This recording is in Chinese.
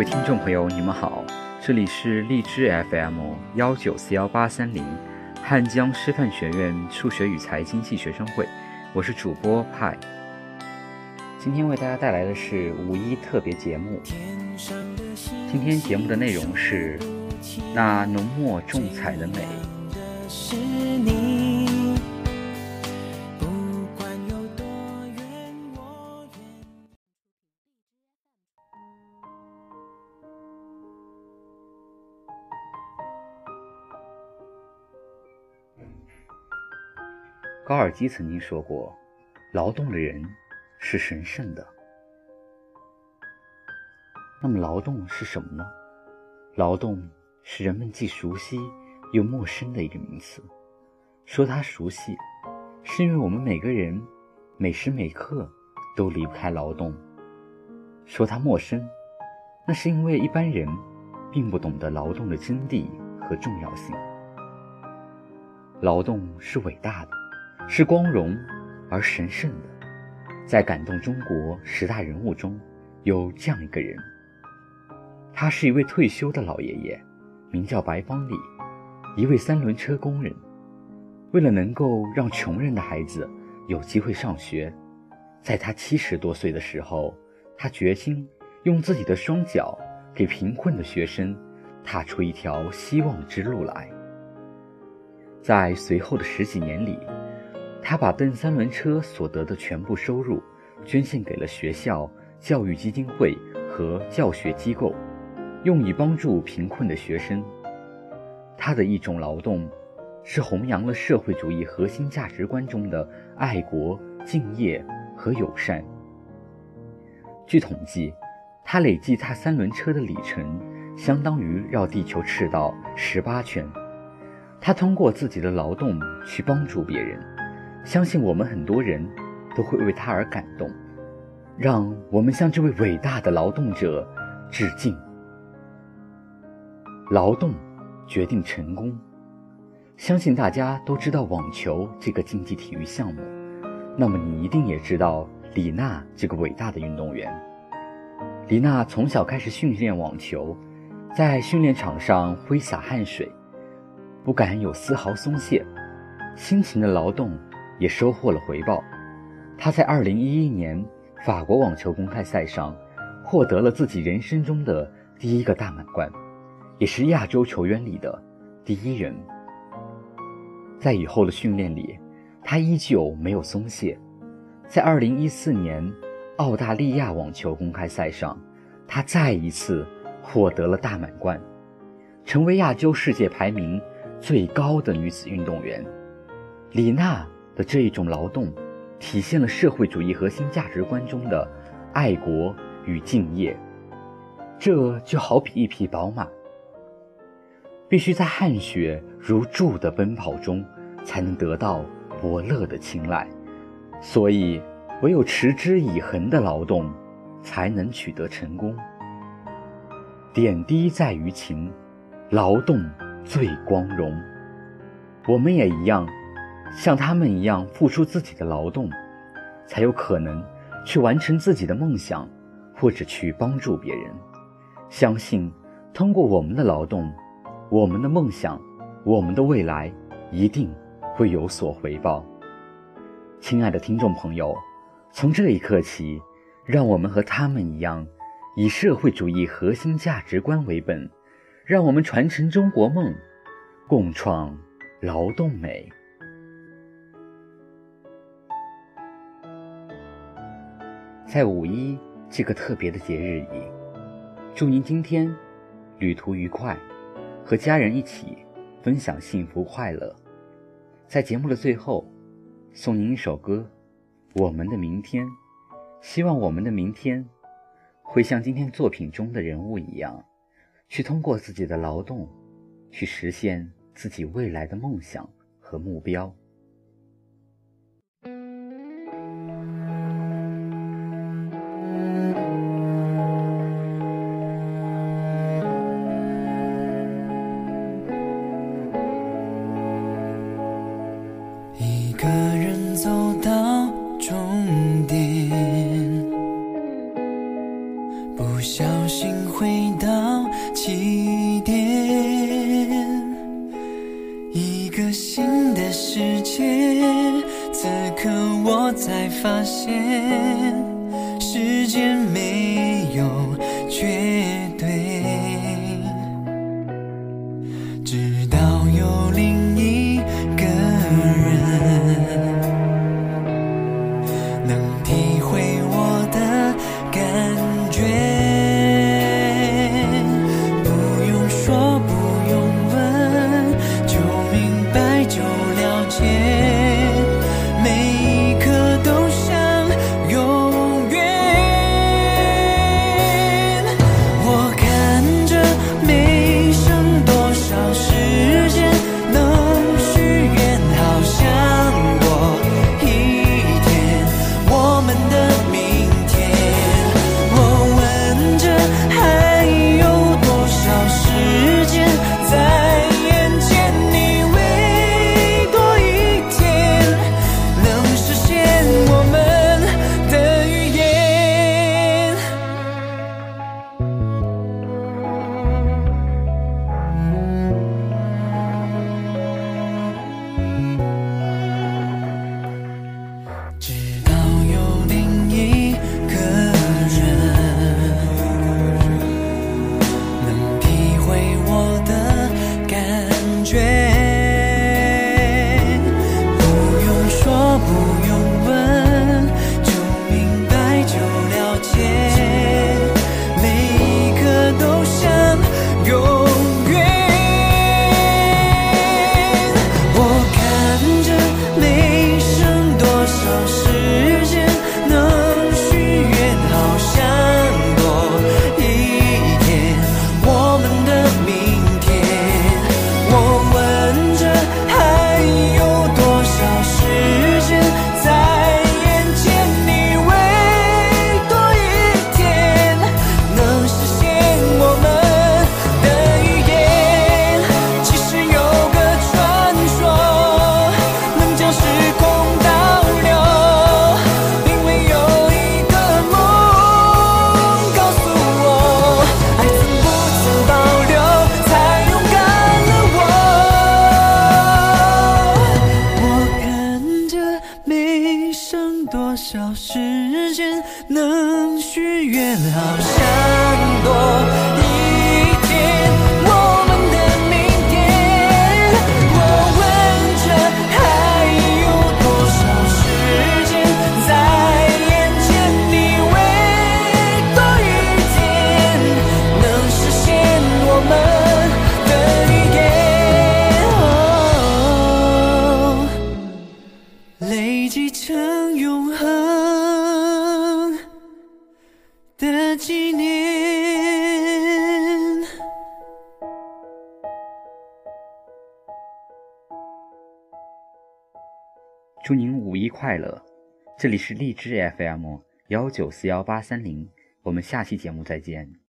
各位听众朋友，你们好，这里是荔枝 FM 幺九四幺八三零，汉江师范学院数学与财经系学生会，我是主播派。今天为大家带来的是五一特别节目。今天节目的内容是那浓墨重彩的美。是你高尔基曾经说过：“劳动的人是神圣的。”那么，劳动是什么呢？劳动是人们既熟悉又陌生的一个名词。说它熟悉，是因为我们每个人每时每刻都离不开劳动；说它陌生，那是因为一般人并不懂得劳动的真谛和重要性。劳动是伟大的。是光荣而神圣的，在感动中国十大人物中，有这样一个人。他是一位退休的老爷爷，名叫白方礼，一位三轮车工人。为了能够让穷人的孩子有机会上学，在他七十多岁的时候，他决心用自己的双脚给贫困的学生踏出一条希望之路来。在随后的十几年里，他把蹬三轮车所得的全部收入捐献给了学校、教育基金会和教学机构，用以帮助贫困的学生。他的一种劳动，是弘扬了社会主义核心价值观中的爱国、敬业和友善。据统计，他累计踏三轮车的里程，相当于绕地球赤道十八圈。他通过自己的劳动去帮助别人。相信我们很多人都会为他而感动，让我们向这位伟大的劳动者致敬。劳动决定成功，相信大家都知道网球这个竞技体育项目，那么你一定也知道李娜这个伟大的运动员。李娜从小开始训练网球，在训练场上挥洒汗水，不敢有丝毫松懈，辛勤的劳动。也收获了回报，他在2011年法国网球公开赛上获得了自己人生中的第一个大满贯，也是亚洲球员里的第一人。在以后的训练里，他依旧没有松懈，在2014年澳大利亚网球公开赛上，他再一次获得了大满贯，成为亚洲世界排名最高的女子运动员。李娜。的这一种劳动，体现了社会主义核心价值观中的爱国与敬业。这就好比一匹宝马，必须在汗血如注的奔跑中，才能得到伯乐的青睐。所以，唯有持之以恒的劳动，才能取得成功。点滴在于勤，劳动最光荣。我们也一样。像他们一样付出自己的劳动，才有可能去完成自己的梦想，或者去帮助别人。相信通过我们的劳动，我们的梦想，我们的未来一定会有所回报。亲爱的听众朋友，从这一刻起，让我们和他们一样，以社会主义核心价值观为本，让我们传承中国梦，共创劳动美。在五一这个特别的节日里，祝您今天旅途愉快，和家人一起分享幸福快乐。在节目的最后，送您一首歌《我们的明天》，希望我们的明天会像今天作品中的人物一样，去通过自己的劳动，去实现自己未来的梦想和目标。起点。一个新的世界此刻我才发现。间能许愿好想多。祝您五一快乐。这里是荔枝 fm 幺九四幺八三零。我们下期节目再见。